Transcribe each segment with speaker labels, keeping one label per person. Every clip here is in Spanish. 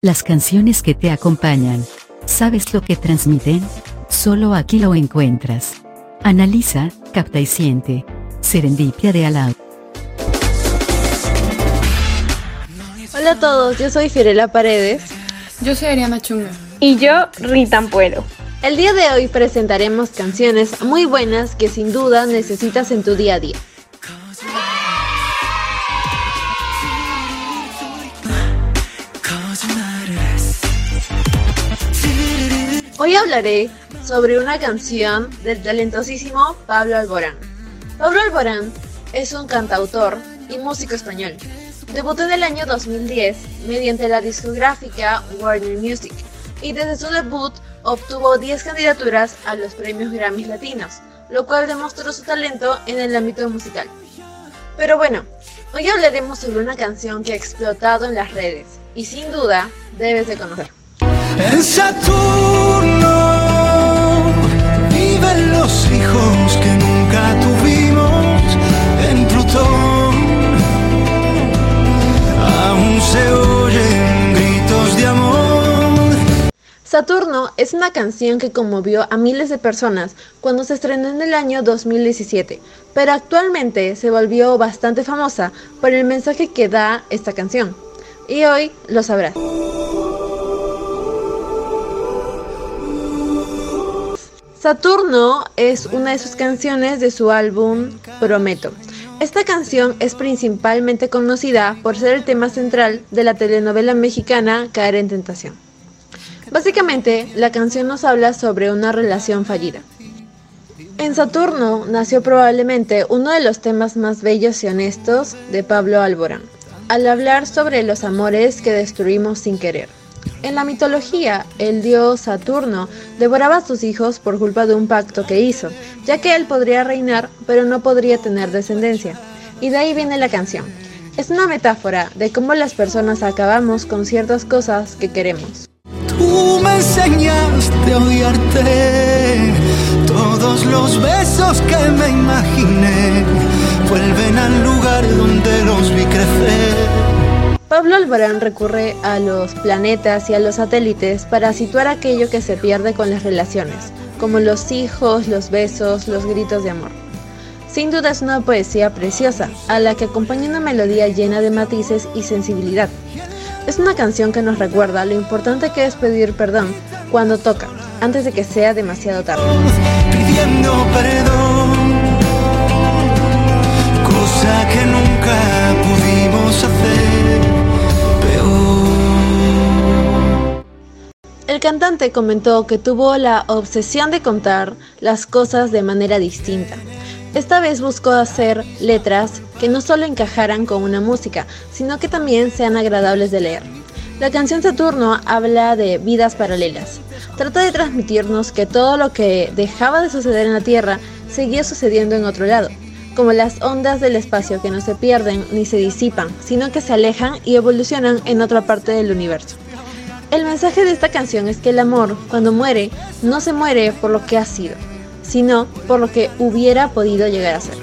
Speaker 1: Las canciones que te acompañan, ¿sabes lo que transmiten? Solo aquí lo encuentras. Analiza, capta y siente. Serendipia de Alau.
Speaker 2: Hola a todos, yo soy Fiorella Paredes.
Speaker 3: Yo soy Ariana Chunga.
Speaker 4: Y yo, Rita Ampuero.
Speaker 2: El día de hoy presentaremos canciones muy buenas que sin duda necesitas en tu día a día. Hoy hablaré sobre una canción del talentosísimo Pablo Alborán. Pablo Alborán es un cantautor y músico español. Debutó en el año 2010 mediante la discográfica Warner Music y desde su debut obtuvo 10 candidaturas a los premios Grammy Latinos, lo cual demostró su talento en el ámbito musical. Pero bueno, hoy hablaremos sobre una canción que ha explotado en las redes y sin duda debes de conocer.
Speaker 5: Los hijos que nunca tuvimos. En Plutón aún se oyen gritos de amor.
Speaker 2: Saturno es una canción que conmovió a miles de personas cuando se estrenó en el año 2017, pero actualmente se volvió bastante famosa por el mensaje que da esta canción. Y hoy lo sabrás. Saturno es una de sus canciones de su álbum Prometo. Esta canción es principalmente conocida por ser el tema central de la telenovela mexicana Caer en Tentación. Básicamente, la canción nos habla sobre una relación fallida. En Saturno nació probablemente uno de los temas más bellos y honestos de Pablo Alborán, al hablar sobre los amores que destruimos sin querer. En la mitología, el dios Saturno devoraba a sus hijos por culpa de un pacto que hizo, ya que él podría reinar pero no podría tener descendencia. Y de ahí viene la canción. Es una metáfora de cómo las personas acabamos con ciertas cosas que queremos.
Speaker 5: Tú me enseñaste a odiarte. Todos los besos que me imaginé
Speaker 2: Pablo Alborán recurre a los planetas y a los satélites para situar aquello que se pierde con las relaciones, como los hijos, los besos, los gritos de amor. Sin duda es una poesía preciosa, a la que acompaña una melodía llena de matices y sensibilidad. Es una canción que nos recuerda lo importante que es pedir perdón cuando toca, antes de que sea demasiado tarde. El cantante comentó que tuvo la obsesión de contar las cosas de manera distinta. Esta vez buscó hacer letras que no solo encajaran con una música, sino que también sean agradables de leer. La canción Saturno habla de vidas paralelas. Trata de transmitirnos que todo lo que dejaba de suceder en la Tierra seguía sucediendo en otro lado, como las ondas del espacio que no se pierden ni se disipan, sino que se alejan y evolucionan en otra parte del universo. El mensaje de esta canción es que el amor, cuando muere, no se muere por lo que ha sido, sino por lo que hubiera podido llegar a ser.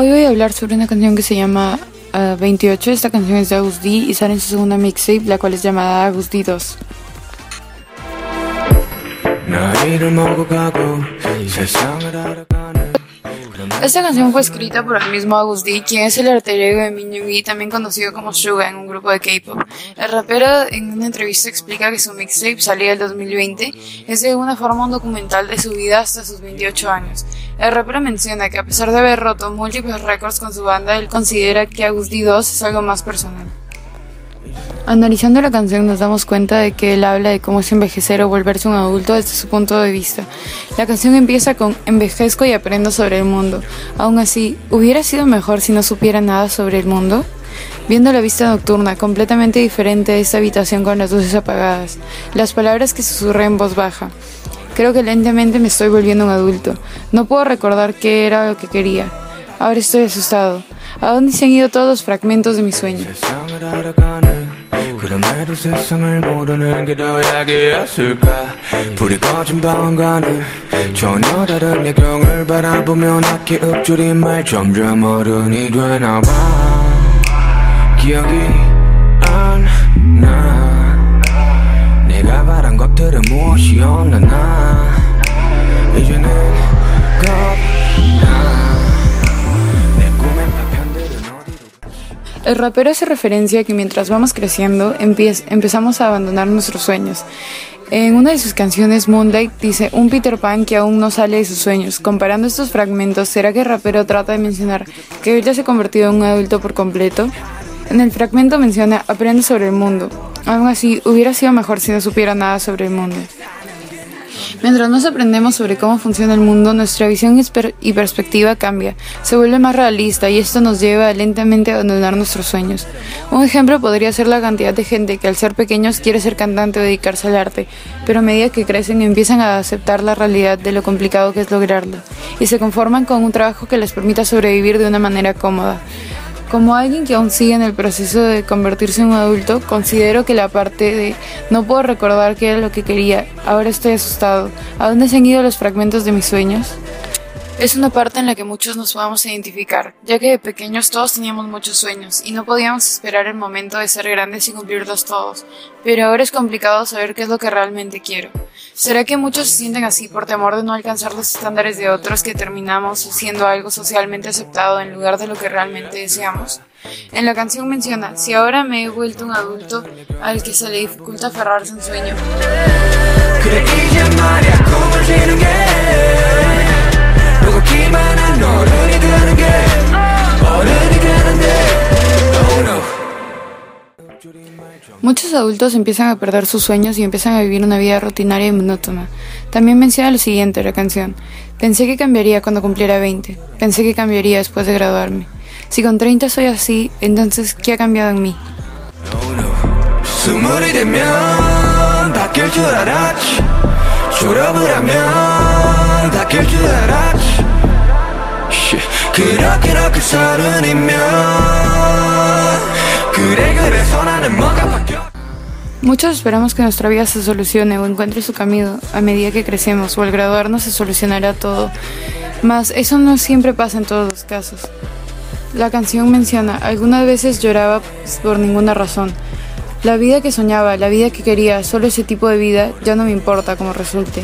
Speaker 3: Hoy voy a hablar sobre una canción que se llama ah, 28. Esta canción es de Agus D y sale en su segunda mixtape, la cual es llamada Agus D 2. Esta canción fue escrita por el mismo Agus D, quien es el alter ego de Minyogi, también conocido como Suga en un grupo de K-pop. El rapero en una entrevista explica que su mixtape salía el 2020 es de una forma un documental de su vida hasta sus 28 años. El rapero menciona que a pesar de haber roto múltiples récords con su banda, él considera que Agus D 2 es algo más personal. Analizando la canción nos damos cuenta de que él habla de cómo es envejecer o volverse un adulto desde su punto de vista. La canción empieza con envejezco y aprendo sobre el mundo. Aún así, ¿hubiera sido mejor si no supiera nada sobre el mundo? Viendo la vista nocturna, completamente diferente de esta habitación con las luces apagadas, las palabras que susurré en voz baja. Creo que lentamente me estoy volviendo un adulto. No puedo recordar qué era lo que quería. Ahora estoy asustado. ¿A dónde se han ido todos los fragmentos de mis sueños? 그럼에도 세상을 모르는 게 더 약이었을까? 불이 꺼진 방안가는 전혀 다른 야경을 바라보며 낮게 읊조린 말 점점 어른이 되나봐. 기억이 안 나. 내가 바란 것들은 무엇이었나? 이제는 겁나 El rapero hace referencia a que mientras vamos creciendo empezamos a abandonar nuestros sueños. En una de sus canciones, Moonlight, dice un Peter Pan que aún no sale de sus sueños. Comparando estos fragmentos, ¿será que el rapero trata de mencionar que él ya se ha convertido en un adulto por completo? En el fragmento menciona aprende sobre el mundo. Aún así, hubiera sido mejor si no supiera nada sobre el mundo. Mientras más aprendemos sobre cómo funciona el mundo, nuestra visión y perspectiva cambia, se vuelve más realista y esto nos lleva lentamente a abandonar nuestros sueños. Un ejemplo podría ser la cantidad de gente que al ser pequeños quiere ser cantante o dedicarse al arte, pero a medida que crecen empiezan a aceptar la realidad de lo complicado que es lograrlo y se conforman con un trabajo que les permita sobrevivir de una manera cómoda. Como alguien que aún sigue en el proceso de convertirse en un adulto, considero que la parte de no puedo recordar qué era lo que quería, ahora estoy asustado, ¿a dónde se han ido los fragmentos de mis sueños? Es una parte en la que muchos nos podamos identificar, ya que de pequeños todos teníamos muchos sueños y no podíamos esperar el momento de ser grandes y cumplirlos todos, pero ahora es complicado saber qué es lo que realmente quiero. ¿Será que muchos se sienten así por temor de no alcanzar los estándares de otros que terminamos haciendo algo socialmente aceptado en lugar de lo que realmente deseamos? En la canción menciona, si ahora me he vuelto un adulto al que se le dificulta aferrarse a un sueño. Muchos adultos empiezan a perder sus sueños y empiezan a vivir una vida rutinaria y monótona. También menciona lo siguiente la canción. Pensé que cambiaría cuando cumpliera 20. Pensé que cambiaría después de graduarme. Si con 30 soy así, entonces ¿qué ha cambiado en mí? Muchos esperamos que nuestra vida se solucione o encuentre su camino a medida que crecemos o al graduarnos se solucionará todo. Mas eso no siempre pasa en todos los casos. La canción menciona, algunas veces lloraba por ninguna razón. La vida que soñaba, la vida que quería, solo ese tipo de vida, ya no me importa cómo resulte.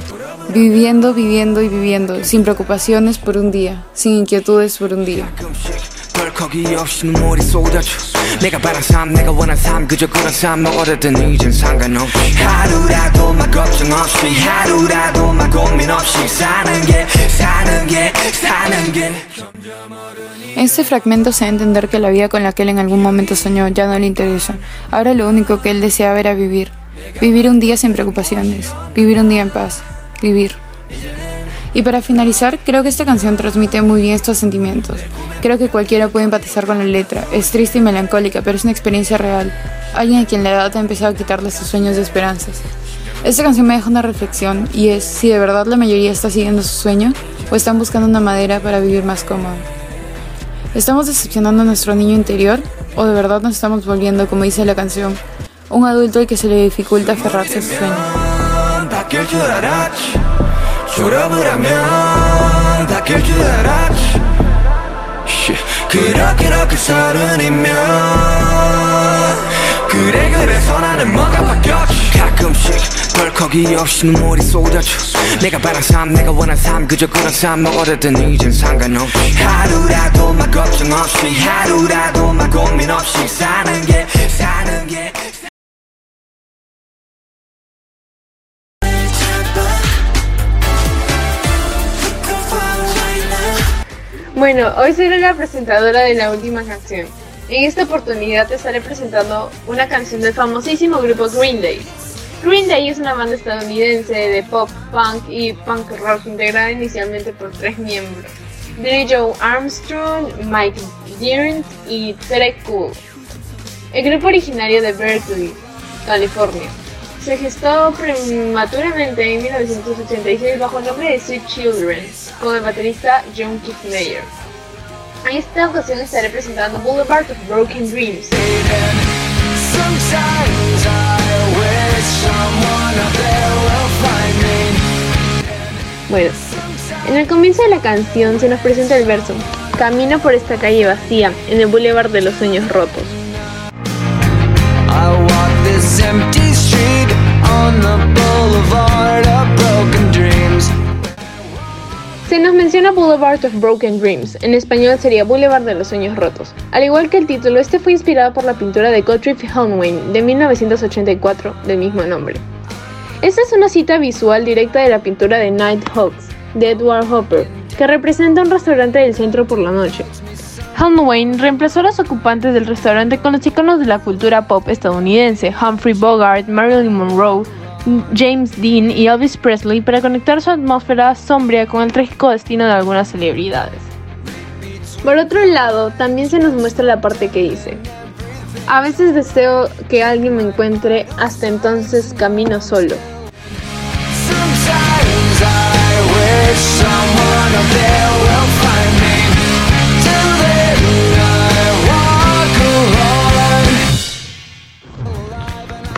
Speaker 3: Viviendo, viviendo y viviendo, sin preocupaciones por un día, sin inquietudes por un día. Este fragmento se da a entender que la vida con la que él en algún momento soñó ya no le interesa. Ahora lo único que él deseaba era vivir. Vivir un día sin preocupaciones. Vivir un día en paz. Vivir. Y para finalizar, creo que esta canción transmite muy bien estos sentimientos. Creo que cualquiera puede empatizar con la letra. Es triste y melancólica, pero es una experiencia real. Alguien a quien la edad ha empezado a quitarle sus sueños y esperanzas. Esta canción me deja una reflexión y es si de verdad la mayoría está siguiendo su sueño o están buscando una madera para vivir más cómodo. ¿Estamos decepcionando a nuestro niño interior o de verdad nos estamos volviendo, como dice la canción, un adulto al que se le dificulta aferrarse a su sueño? 졸업을 하면 바뀔 줄 알았지 그렇게 그렇게 서른이면.
Speaker 5: 그래 그래서 나는 뭐가 바뀌었지 가끔씩 별 거기 없이 눈물이 쏟아져. 내가 바란 삶 내가 원한 삶 그저 그런 삶 먹어댔더니 이젠 상관없이 하루라도 막 걱정 없이 하루라도 막 고민 없이 사는 게 사는 게
Speaker 4: Bueno, hoy seré la presentadora de la última canción. En esta oportunidad te estaré presentando una canción del famosísimo grupo Green Day. Green Day es una banda estadounidense de pop, punk y punk rock integrada inicialmente por tres miembros. Billy Joe Armstrong, Mike Dirnt y Derek Cool. El grupo originario de Berkeley, California. Se gestó prematuramente en 1986 bajo el nombre de Sweet Children, con el baterista John Keith Mayer. En esta ocasión estaré presentando Boulevard of Broken Dreams. Bueno, en el comienzo de la canción se nos presenta el verso Camino por esta calle vacía, en el Boulevard de los Sueños Rotos. Boulevard of Broken Dreams, en español sería Boulevard de los Sueños Rotos. Al igual que el título, este fue inspirado por la pintura de Gottfried Helnwein de 1984 del mismo nombre. Esta es una cita visual directa de la pintura de Nighthawks de Edward Hopper, que representa un restaurante del centro por la noche. Helnwein reemplazó a los ocupantes del restaurante con los iconos de la cultura pop estadounidense, Humphrey Bogart, Marilyn Monroe, James Dean y Elvis Presley para conectar su atmósfera sombría con el trágico destino de algunas celebridades. Por otro lado, también se nos muestra la parte que dice, a veces deseo que alguien me encuentre, hasta entonces camino solo.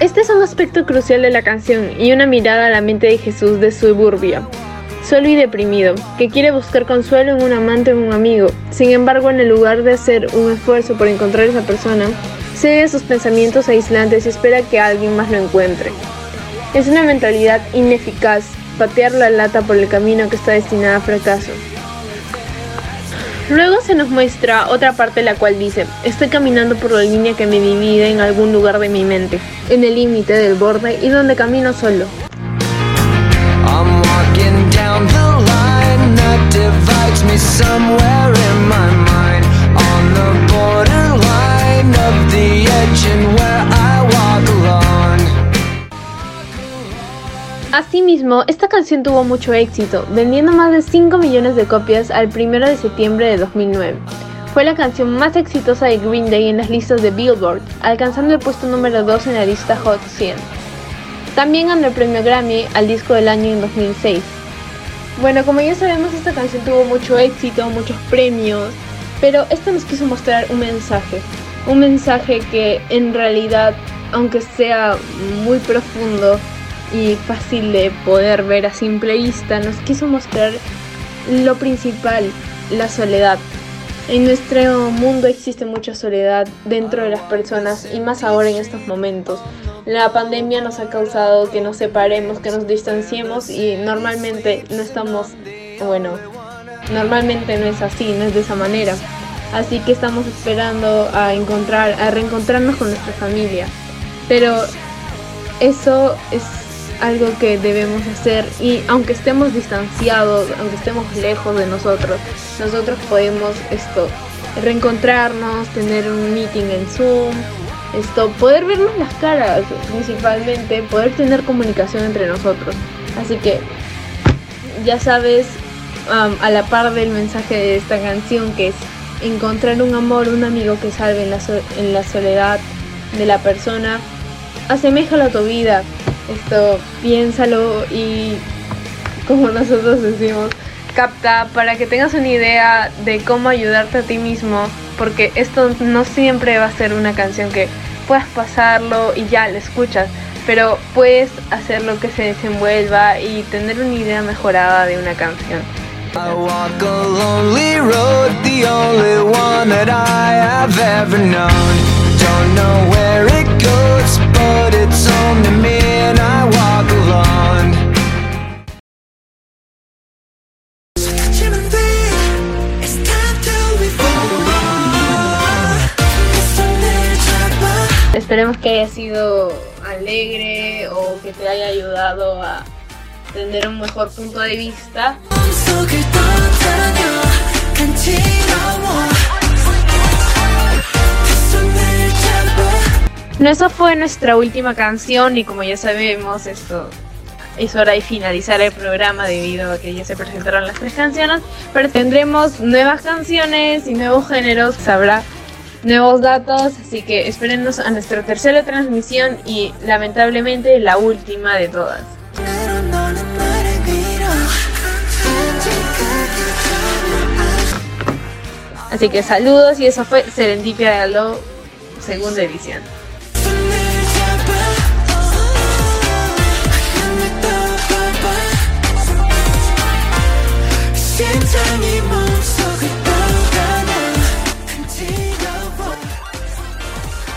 Speaker 4: Este es un aspecto crucial de la canción y una mirada a la mente de Jesús de suburbia, solo y deprimido, que quiere buscar consuelo en un amante o un amigo. Sin embargo, en el lugar de hacer un esfuerzo por encontrar a esa persona, cede sus pensamientos aislantes y espera que alguien más lo encuentre. Es una mentalidad ineficaz, patear la lata por el camino que está destinado a fracaso. Luego se nos muestra otra parte la cual dice, estoy caminando por la línea que me divide en algún lugar de mi mente, en el límite del borde y donde camino solo. Asimismo, esta canción tuvo mucho éxito, vendiendo más de 5 millones de copias al 1 de septiembre de 2009. Fue la canción más exitosa de Green Day en las listas de Billboard, alcanzando el puesto número 2 en la lista Hot 100. También ganó el premio Grammy al disco del año en 2006. Bueno, como ya sabemos, esta canción tuvo mucho éxito, muchos premios, pero esto nos quiso mostrar un mensaje. Un mensaje que en realidad, aunque sea muy profundo, y fácil de poder ver a simple vista, nos quiso mostrar lo principal, la soledad. En nuestro mundo existe mucha soledad dentro de las personas y más ahora en estos momentos. La pandemia nos ha causado que nos separemos, que nos distanciemos y normalmente no estamos, bueno, normalmente no es así, no es de esa manera. Así que estamos esperando a encontrar, a reencontrarnos con nuestra familia. Pero eso es algo que debemos hacer y aunque estemos distanciados, aunque estemos lejos de nosotros, nosotros podemos esto reencontrarnos, tener un meeting en Zoom, esto poder vernos las caras principalmente, poder tener comunicación entre nosotros. Así que ya sabes a la par del mensaje de esta canción que es encontrar un amor, un amigo que salve en la, en la soledad de la persona, aseméjalo a tu vida, esto piénsalo y como nosotros decimos, capta para que tengas una idea de cómo ayudarte a ti mismo, porque esto no siempre va a ser una canción que puedas pasarlo y ya la escuchas, pero puedes hacer lo que se desenvuelva y tener una idea mejorada de una canción. I walk a lonely road, the only one that I have ever known. Don't know where it
Speaker 5: goats, but it's only me and I walk alone.
Speaker 4: Esperemos que haya sido alegre o que te haya ayudado a tener un mejor punto de vista. Bueno, esa fue nuestra última canción y como ya sabemos, esto es hora de finalizar el programa debido a que ya se presentaron las tres canciones, pero tendremos nuevas canciones y nuevos géneros, sabrá nuevos datos, así que espérenos a nuestra tercera transmisión y lamentablemente la última de todas. Así que saludos y eso fue Serendipia de Aló, segunda edición. Same time